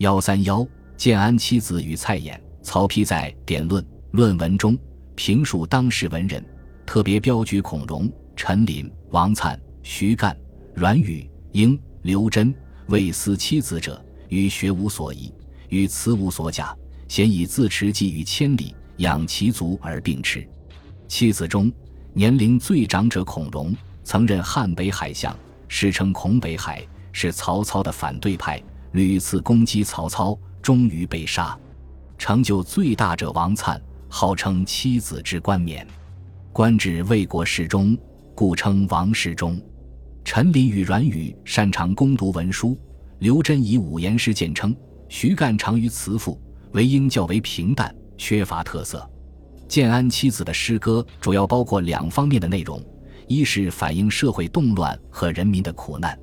幺三幺，建安七子与蔡琰、曹丕在《典论》论文中评述当时文人，特别标举孔融、陈琳、王粲、徐干、阮宇、英、刘桢、魏斯七子者，与学无所疑，与辞无所假，咸以自持寄于千里，养其族而并持。七子中，年龄最长者孔融，曾任汉北海相，世称孔北海，是曹操的反对派，屡次攻击曹操，终于被杀。成就最大者王粲，号称七子之冠冕，官至魏国侍中，故称王侍中。陈琳与阮宇擅长攻读文书，刘桢以五言诗见称，徐干长于辞赋，韦应较为平淡，缺乏特色。建安七子的诗歌主要包括两方面的内容：一是反映社会动乱和人民的苦难，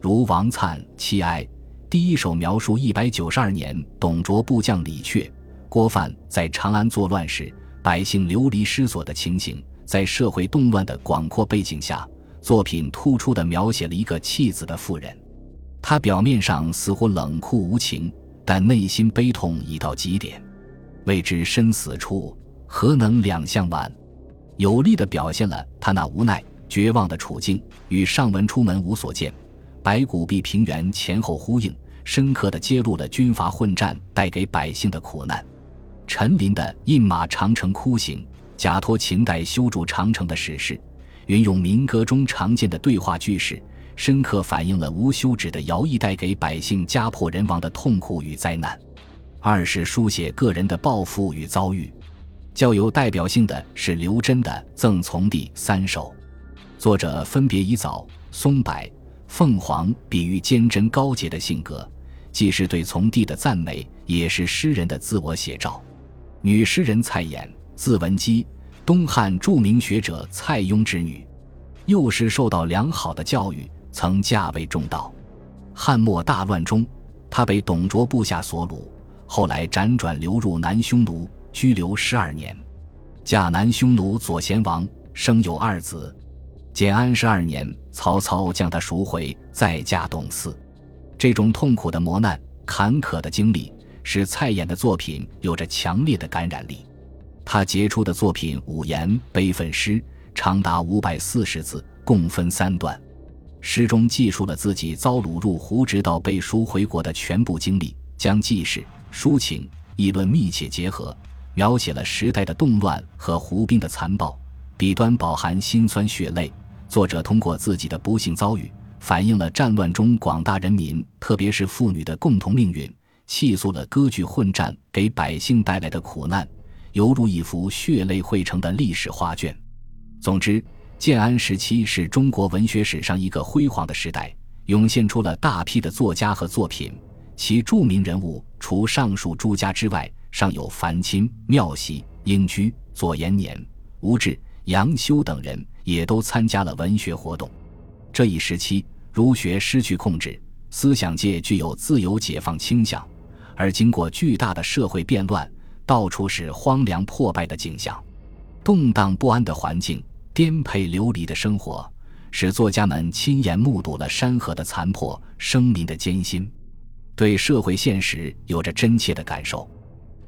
如王粲《七哀》，第一首描述一百九十二年董卓部将李傕、郭范在长安作乱时，百姓流离失所的情形，在社会动乱的广阔背景下。作品突出地描写了一个弃子的妇人，她表面上似乎冷酷无情，但内心悲痛已到极点。未知身死处，何能两相挽？有力地表现了他那无奈、绝望的处境，与上文出门无所见、白骨蔽平原前后呼应，深刻地揭露了军阀混战带给百姓的苦难。陈琳的《饮马长城哭行》，假托秦代修筑长城的史事。运用民歌中常见的对话句式，深刻反映了无休止的徭役带给百姓家破人亡的痛苦与灾难。二是书写个人的抱负与遭遇，较有代表性的是刘桢的《赠从弟》三首，作者分别以枣、松柏、凤凰比喻坚贞高洁的性格，既是对从弟的赞美，也是诗人的自我写照。女诗人蔡琰，字文姬。东汉著名学者蔡邕之女，幼时受到良好的教育，曾嫁为中道。汉末大乱中，她被董卓部下所掳，后来辗转流入南匈奴，拘留十二年。嫁南匈奴左贤王，生有二子。建安十二年，曹操将他赎回，再嫁董祀。这种痛苦的磨难、坎坷的经历，使蔡琰的作品有着强烈的感染力。他杰出的作品《五言悲愤诗》长达五百四十字，共分三段。诗中记述了自己遭掳入胡直到被赎回国的全部经历，将记事、抒情、议论密切结合，描写了时代的动乱和胡兵的残暴，笔端饱含辛酸血泪。作者通过自己的不幸遭遇，反映了战乱中广大人民，特别是妇女的共同命运，细诉了割据混战给百姓带来的苦难。犹如一幅血泪汇成的历史画卷。总之，建安时期是中国文学史上一个辉煌的时代，涌现出了大批的作家和作品。其著名人物除上述诸家之外，尚有樊钦、妙喜、英居、左延年、吴志、杨修等人，也都参加了文学活动。这一时期，儒学失去控制，思想界具有自由解放倾向，而经过巨大的社会变乱。到处是荒凉破败的景象，动荡不安的环境，颠沛流离的生活，使作家们亲眼目睹了山河的残破，生民的艰辛，对社会现实有着真切的感受。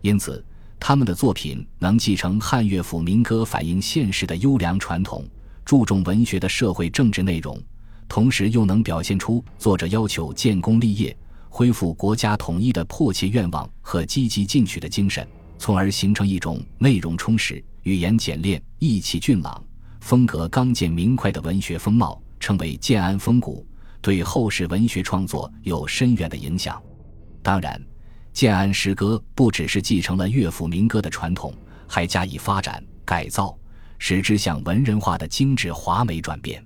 因此，他们的作品能继承汉乐府民歌反映现实的优良传统，注重文学的社会政治内容，同时又能表现出作者要求建功立业、恢复国家统一的迫切愿望和积极进取的精神。从而形成一种内容充实、语言简练、意气俊朗、风格刚健明快的文学风貌，称为建安风骨，对后世文学创作有深远的影响。当然，建安诗歌不只是继承了乐府民歌的传统，还加以发展改造，使之向文人画的精致华美转变。